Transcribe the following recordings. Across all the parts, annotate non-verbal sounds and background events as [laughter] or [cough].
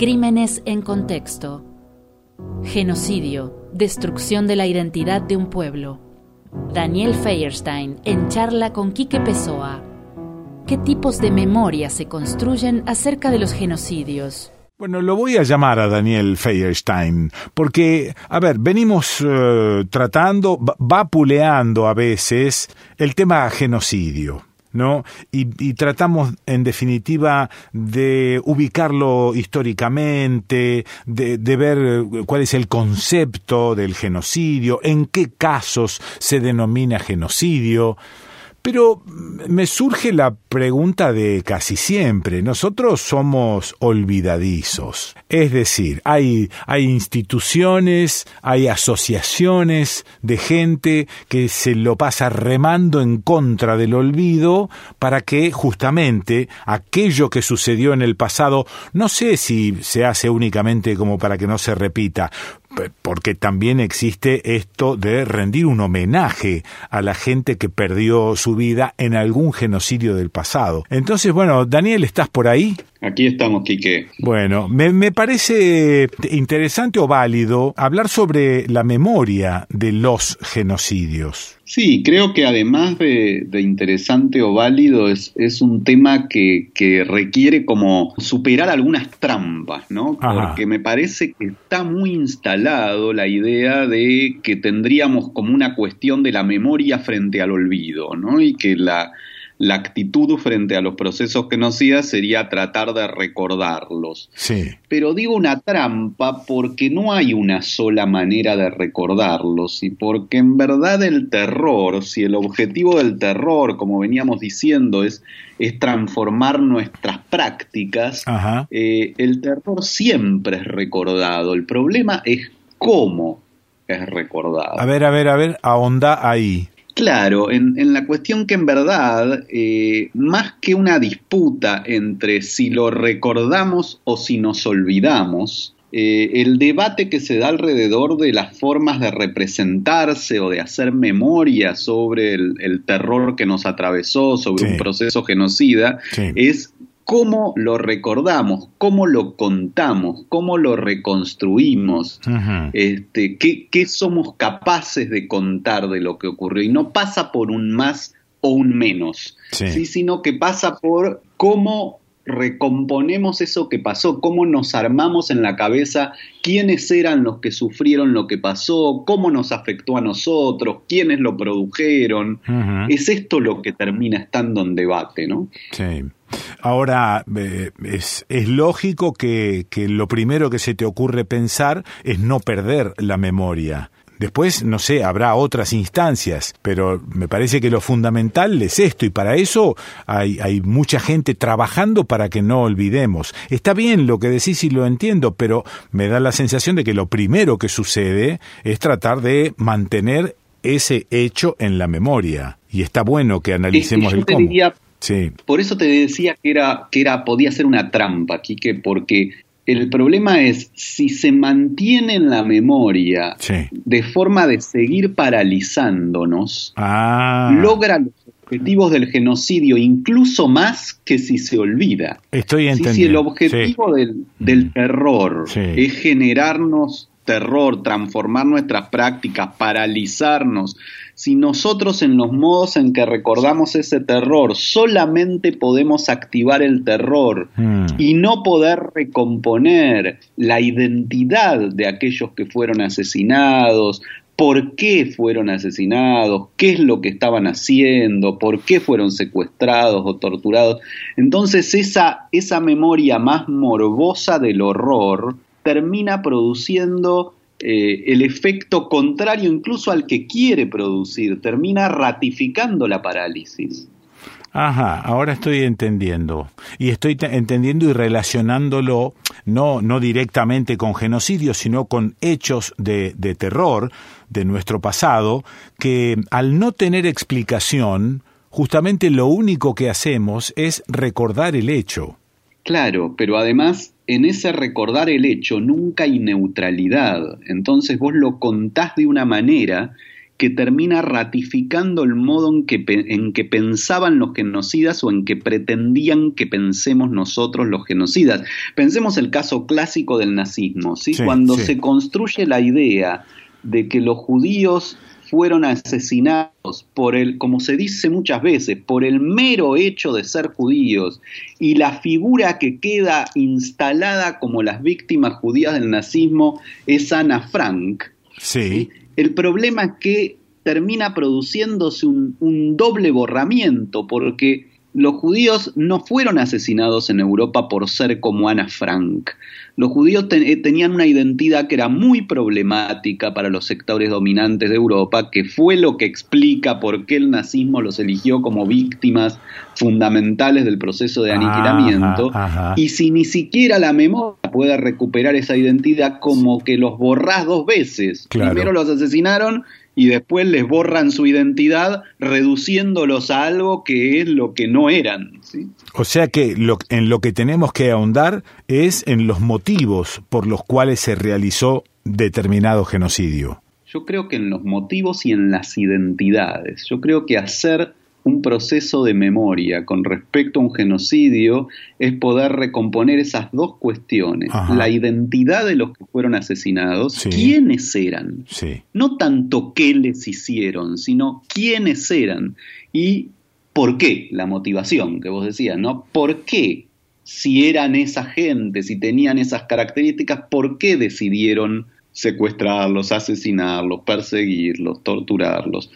Crímenes en contexto. Genocidio, destrucción de la identidad de un pueblo. Daniel Feierstein en charla con Quique Pessoa. ¿Qué tipos de memoria se construyen acerca de los genocidios? Bueno, lo voy a llamar a Daniel Feierstein, porque, a ver, venimos eh, tratando, vapuleando a veces el tema genocidio. ¿No? Y, tratamos, en definitiva, de ubicarlo históricamente, de, de, ver cuál es el concepto del genocidio, en qué casos se denomina genocidio. Pero me surge la pregunta de casi siempre. Nosotros somos olvidadizos. Es decir, hay, hay instituciones, hay asociaciones de gente que se lo pasa remando en contra del olvido para que justamente aquello que sucedió en el pasado, no sé si se hace únicamente como para que no se repita, porque también existe esto de rendir un homenaje a la gente que perdió su vida en algún genocidio del pasado. Entonces, bueno, Daniel, ¿estás por ahí? Aquí estamos, Quique. Bueno, me, parece interesante o válido hablar sobre la memoria de los genocidios. Sí, creo que además de, interesante o válido es, es un tema que, que, requiere como superar algunas trampas, ¿no? Porque me parece que está muy instalado la idea de que tendríamos como una cuestión de la memoria frente al olvido, ¿no? Y que la la actitud frente a los procesos genocidas sería tratar de recordarlos. Sí. Pero digo una trampa porque no hay una sola manera de recordarlos y porque en verdad el terror, si el objetivo del terror, como veníamos diciendo, es, es transformar nuestras prácticas, eh, el terror siempre es recordado. El problema es cómo es recordado. A ver, a ver, a ver, ahonda ahí. Claro, en, la cuestión que en verdad, eh, más que una disputa entre si lo recordamos o si nos olvidamos, eh, el debate que se da alrededor de las formas de representarse o de hacer memoria sobre el, terror que nos atravesó, sobre un proceso genocida, es cómo lo recordamos, cómo lo contamos, cómo lo reconstruimos, este, qué, somos capaces de contar de lo que ocurrió. Y no pasa por un más o un menos, sino que pasa por cómo recomponemos eso que pasó, cómo nos armamos en la cabeza quiénes eran los que sufrieron lo que pasó, cómo nos afectó a nosotros, quiénes lo produjeron. Es esto lo que termina estando en debate, ¿no? Sí. Ahora, eh, es, es, lógico que, que lo primero que se te ocurre pensar es no perder la memoria. Después, no sé, habrá otras instancias, pero me parece que lo fundamental es esto y para eso hay, hay mucha gente trabajando para que no olvidemos. Está bien lo que decís y lo entiendo, pero me da la sensación de que lo primero que sucede es tratar de mantener ese hecho en la memoria. Y está bueno que analicemos el cómo. Sí. Por eso te decía que era, que era, podía ser una trampa, Quique, porque el problema es si se mantiene en la memoria de forma de seguir paralizándonos, ah. logra los objetivos del genocidio incluso más que si se olvida. Estoy entendiendo. Si, el objetivo del, mm. terror es generarnos terror, transformar nuestras prácticas, paralizarnos, si nosotros en los modos en que recordamos ese terror solamente podemos activar el terror hmm. y no poder recomponer la identidad de aquellos que fueron asesinados, por qué fueron asesinados, qué es lo que estaban haciendo, por qué fueron secuestrados o torturados. Entonces esa, esa memoria más morbosa del horror termina produciendo eh, el efecto contrario incluso al que quiere producir, termina ratificando la parálisis. Ajá, ahora estoy entendiendo. Y estoy entendiendo y relacionándolo no, no directamente con genocidio, sino con hechos de, de terror de nuestro pasado, que al no tener explicación, justamente lo único que hacemos es recordar el hecho. Claro, pero además en ese recordar el hecho nunca hay neutralidad. Entonces vos lo contás de una manera que termina ratificando el modo en que, en que pensaban los genocidas o en que pretendían que pensemos nosotros los genocidas. Pensemos el caso clásico del nazismo, ¿sí? Cuando se construye la idea de que los judíos fueron asesinados por el, como se dice muchas veces, por el mero hecho de ser judíos y la figura que queda instalada como las víctimas judías del nazismo es Ana Frank. Sí. El problema es que termina produciéndose un, doble borramiento, porque los judíos no fueron asesinados en Europa por ser como Ana Frank. Los judíos eh, tenían una identidad que era muy problemática para los sectores dominantes de Europa, que fue lo que explica por qué el nazismo los eligió como víctimas fundamentales del proceso de aniquilamiento. Y si ni siquiera la memoria puede recuperar esa identidad, como que los borrás dos veces. Primero los asesinaron y después les borran su identidad reduciéndolos a algo que es lo que no eran. O sea que lo, en lo que tenemos que ahondar es en los motivos por los cuales se realizó determinado genocidio. Yo creo que en los motivos y en las identidades. Yo creo que hacer un proceso de memoria con respecto a un genocidio es poder recomponer esas dos cuestiones, la identidad de los que fueron asesinados, quiénes eran, no tanto qué les hicieron, sino quiénes eran. Y por qué, la motivación que vos decías, ¿no? ¿Por qué? Si eran esa gente, si tenían esas características, ¿por qué decidieron secuestrarlos, asesinarlos, perseguirlos, torturarlos.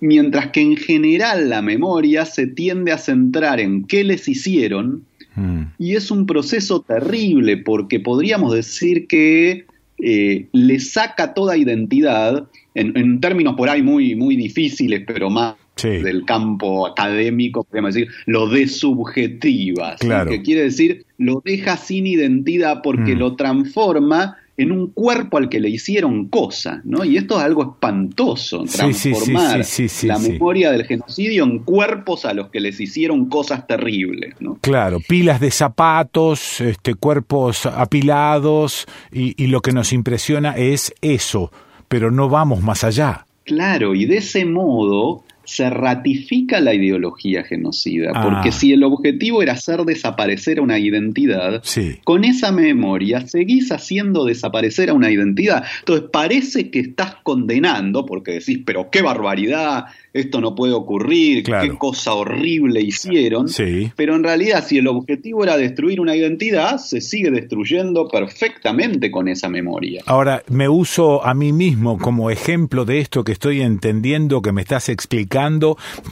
Mientras que en general la memoria se tiende a centrar en qué les hicieron mm. y es un proceso terrible porque podríamos decir que eh, le saca toda identidad, en, términos por ahí muy, muy difíciles, pero más del campo académico, podríamos decir, lo desubjetiva, que quiere decir lo deja sin identidad porque mm. lo transforma en un cuerpo al que le hicieron cosas, ¿no? Y esto es algo espantoso, transformar la memoria del genocidio en cuerpos a los que les hicieron cosas terribles, ¿no? Claro, pilas de zapatos, este, cuerpos apilados, y, y lo que nos impresiona es eso, pero no vamos más allá. Claro, y de ese modo se ratifica la ideología genocida, porque ah. si el objetivo era hacer desaparecer una identidad, con esa memoria seguís haciendo desaparecer a una identidad. Entonces parece que estás condenando, porque decís, pero qué barbaridad, esto no puede ocurrir, qué cosa horrible hicieron, pero en realidad si el objetivo era destruir una identidad, se sigue destruyendo perfectamente con esa memoria. Ahora, me uso a mí mismo como ejemplo de esto que estoy entendiendo, que me estás explicando,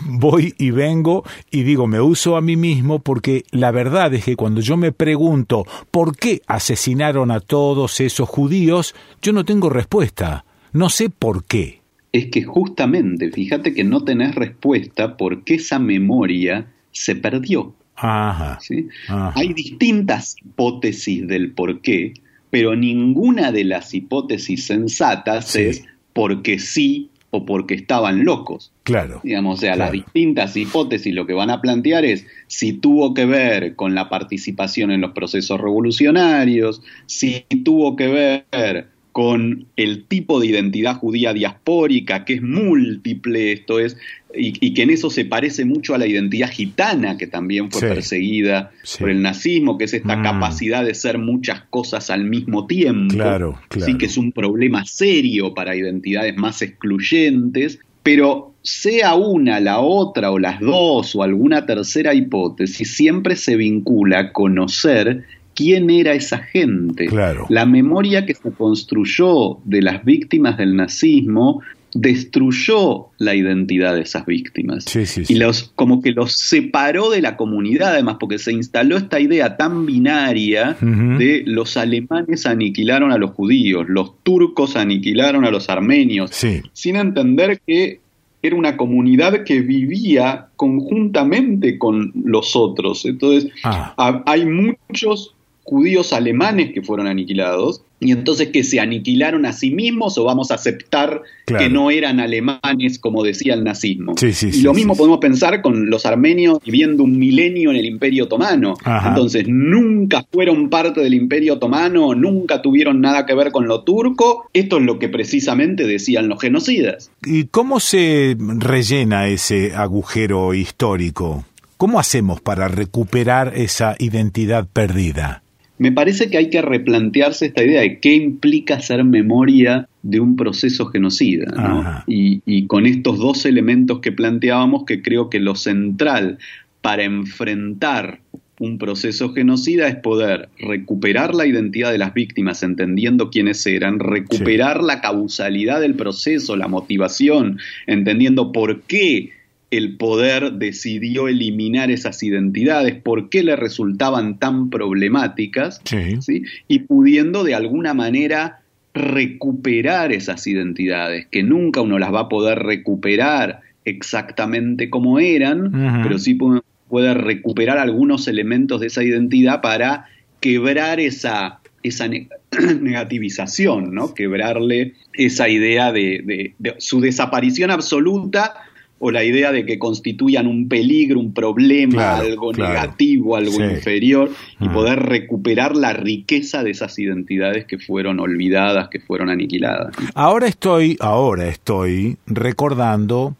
voy y vengo y digo, me uso a mí mismo porque la verdad es que cuando yo me pregunto por qué asesinaron a todos esos judíos, yo no tengo respuesta, no sé por qué. Es que justamente, fíjate que no tenés respuesta porque esa memoria se perdió. Hay distintas hipótesis del por qué, pero ninguna de las hipótesis sensatas es porque sí o porque estaban locos. Claro. Digamos, o sea, las distintas hipótesis lo que van a plantear es si tuvo que ver con la participación en los procesos revolucionarios, si tuvo que ver con el tipo de identidad judía diaspórica, que es múltiple, esto es, y, que en eso se parece mucho a la identidad gitana, que también fue perseguida por el nazismo, que es esta mm. capacidad de ser muchas cosas al mismo tiempo. Claro, Sí, que es un problema serio para identidades más excluyentes, pero sea una, la otra, o las dos, o alguna tercera hipótesis, siempre se vincula a conocer quién era esa gente. La memoria que se construyó de las víctimas del nazismo destruyó la identidad de esas víctimas. Y los como que los separó de la comunidad además porque se instaló esta idea tan binaria de los alemanes aniquilaron a los judíos los turcos aniquilaron a los armenios sin entender que era una comunidad que vivía conjuntamente con los otros. Entonces ah. hay muchos judíos alemanes que fueron aniquilados, y entonces que se aniquilaron a sí mismos o vamos a aceptar que no eran alemanes como decía el nazismo. y lo mismo podemos pensar con los armenios viviendo un milenio en el imperio otomano. Entonces nunca fueron parte del imperio otomano, nunca tuvieron nada que ver con lo turco. Esto es lo que precisamente decían los genocidas. ¿Y cómo se rellena ese agujero histórico? ¿Cómo hacemos para recuperar esa identidad perdida? Me parece que hay que replantearse esta idea de qué implica ser memoria de un proceso genocida. Y, y, con estos dos elementos que planteábamos, que creo que lo central para enfrentar un proceso genocida es poder recuperar la identidad de las víctimas, entendiendo quiénes eran, recuperar la causalidad del proceso, la motivación, entendiendo por qué el poder decidió eliminar esas identidades, por qué le resultaban tan problemáticas, sí. y pudiendo de alguna manera recuperar esas identidades, que nunca uno las va a poder recuperar exactamente como eran, pero sí puede, recuperar algunos elementos de esa identidad para quebrar esa, esa [clears throat] negativización, ¿no? quebrarle esa idea de su desaparición absoluta o la idea de que constituyan un peligro, un problema, algo negativo, algo inferior, y poder recuperar la riqueza de esas identidades que fueron olvidadas, que fueron aniquiladas. Ahora estoy, ahora estoy recordando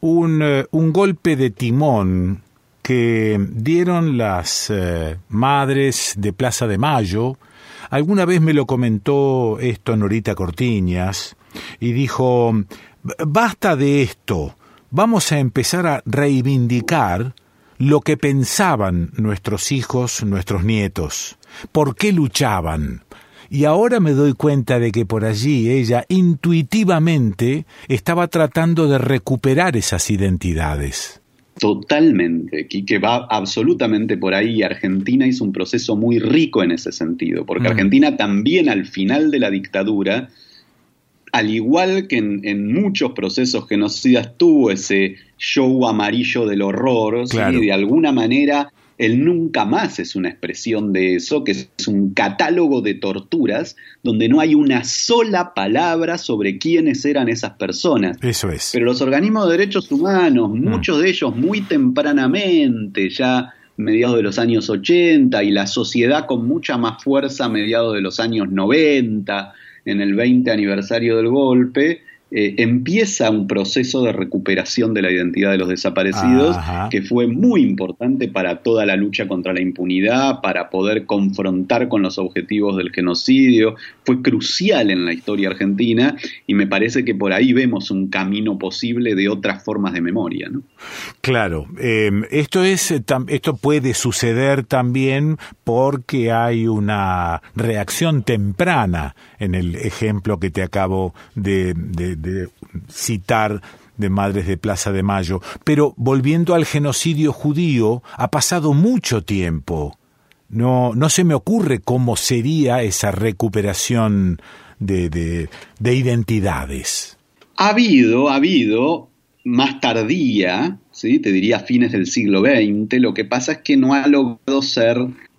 un, eh, un golpe de timón que dieron las eh, madres de Plaza de Mayo. Alguna vez me lo comentó esto Norita Cortiñas y dijo, basta de esto, vamos a empezar a reivindicar lo que pensaban nuestros hijos, nuestros nietos, por qué luchaban. Y ahora me doy cuenta de que por allí ella intuitivamente estaba tratando de recuperar esas identidades. Totalmente, que va absolutamente por ahí. Argentina hizo un proceso muy rico en ese sentido, porque mm. Argentina también al final de la dictadura al igual que en, muchos procesos genocidas tuvo ese show amarillo del horror, y de alguna manera el nunca más es una expresión de eso, que es un catálogo de torturas donde no hay una sola palabra sobre quiénes eran esas personas. Eso es. Pero los organismos de derechos humanos, mm. muchos de ellos muy tempranamente, ya mediados de los años 80, y la sociedad con mucha más fuerza a mediados de los años 90, en el 20 aniversario del golpe, eh, empieza un proceso de recuperación de la identidad de los desaparecidos que fue muy importante para toda la lucha contra la impunidad, para poder confrontar con los objetivos del genocidio, fue crucial en la historia argentina y me parece que por ahí vemos un camino posible de otras formas de memoria. ¿no? Claro, em, esto, es, esto puede suceder también porque hay una reacción temprana en el ejemplo que te acabo de de citar de Madres de Plaza de Mayo. Pero volviendo al genocidio judío, ha pasado mucho tiempo. No, no se me ocurre cómo sería esa recuperación de, de, identidades. Ha habido, ha habido, más tardía, ¿sí? te diría fines del siglo XX, lo que pasa es que no ha logrado ser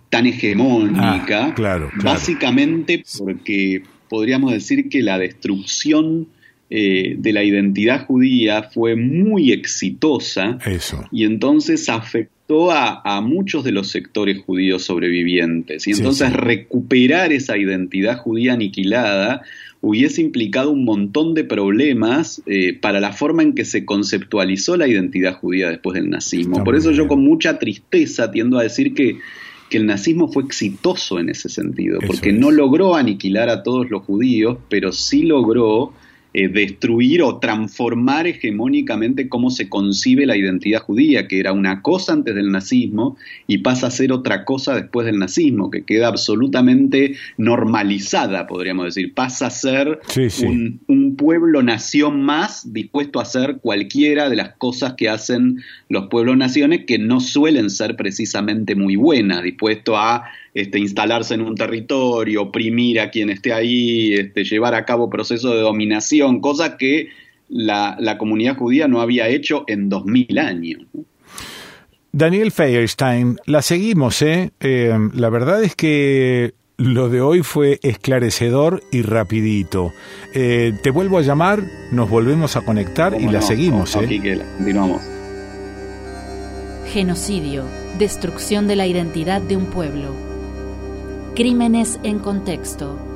tan hegemónica, ah, claro, básicamente porque podríamos decir que la destrucción eh, de la identidad judía fue muy exitosa y entonces afectó a, muchos de los sectores judíos sobrevivientes. Y entonces recuperar esa identidad judía aniquilada hubiese implicado un montón de problemas eh, para la forma en que se conceptualizó la identidad judía después del nazismo. Por eso yo con mucha tristeza tiendo a decir que que el nazismo fue exitoso en ese sentido, porque no logró aniquilar a todos los judíos, pero sí logró eh, destruir o transformar hegemónicamente cómo se concibe la identidad judía, que era una cosa antes del nazismo y pasa a ser otra cosa después del nazismo, que queda absolutamente normalizada, podríamos decir, pasa a ser Un, un, pueblo nación más dispuesto a hacer cualquiera de las cosas que hacen los pueblos naciones que no suelen ser precisamente muy buenas, dispuesto a este, instalarse en un territorio, oprimir a quien esté ahí, este, llevar a cabo procesos de dominación, cosas que la, comunidad judía no había hecho en dos mil años. Daniel Feierstein, la seguimos, ¿eh? ¿eh? La verdad es que lo de hoy fue esclarecedor y rapidito. Eh, te vuelvo a llamar, nos volvemos a conectar y la seguimos, ¿eh? Aquí que la continuamos. Genocidio, destrucción de la identidad de un pueblo. Crímenes en contexto